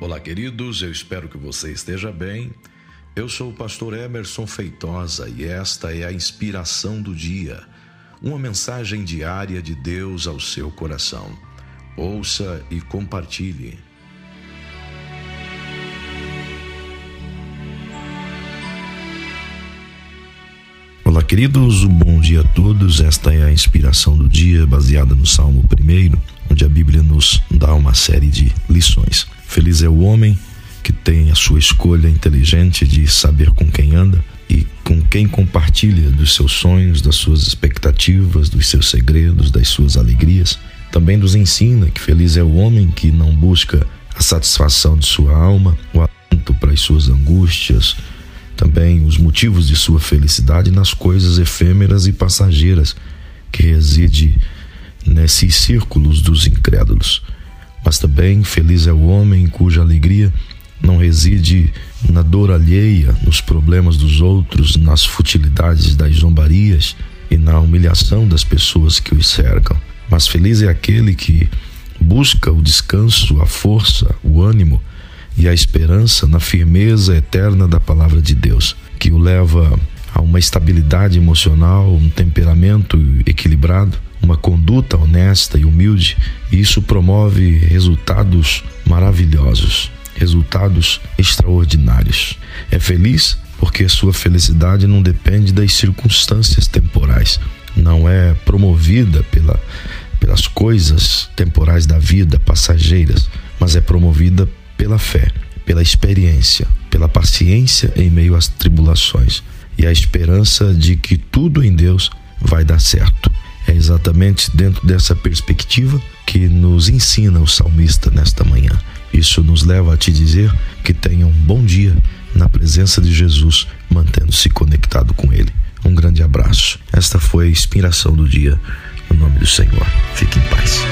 Olá, queridos, eu espero que você esteja bem. Eu sou o pastor Emerson Feitosa e esta é a inspiração do dia, uma mensagem diária de Deus ao seu coração. Ouça e compartilhe. Olá, queridos, bom dia a todos. Esta é a inspiração do dia, baseada no Salmo 1, onde a Bíblia nos dá uma série de lições. Feliz é o homem que tem a sua escolha inteligente de saber com quem anda e com quem compartilha dos seus sonhos, das suas expectativas, dos seus segredos, das suas alegrias. Também nos ensina que feliz é o homem que não busca a satisfação de sua alma, o alento para as suas angústias, também os motivos de sua felicidade nas coisas efêmeras e passageiras que reside nesses círculos dos incrédulos. Mas também feliz é o homem cuja alegria não reside na dor alheia, nos problemas dos outros, nas futilidades das zombarias e na humilhação das pessoas que os cercam. Mas feliz é aquele que busca o descanso, a força, o ânimo e a esperança na firmeza eterna da palavra de Deus, que o leva uma estabilidade emocional, um temperamento equilibrado uma conduta honesta e humilde, e isso promove resultados maravilhosos, resultados extraordinários. É feliz porque sua felicidade não depende das circunstâncias temporais, não é promovida pela, pelas coisas temporais da vida, passageiras, mas é promovida pela fé, pela experiência, pela paciência em meio às tribulações e a esperança de que tudo em Deus vai dar certo. É exatamente dentro dessa perspectiva que nos ensina o salmista nesta manhã. Isso nos leva a te dizer que tenha um bom dia na presença de Jesus, mantendo-se conectado com Ele. Um grande abraço. Esta foi a inspiração do dia. No nome do Senhor. Fique em paz.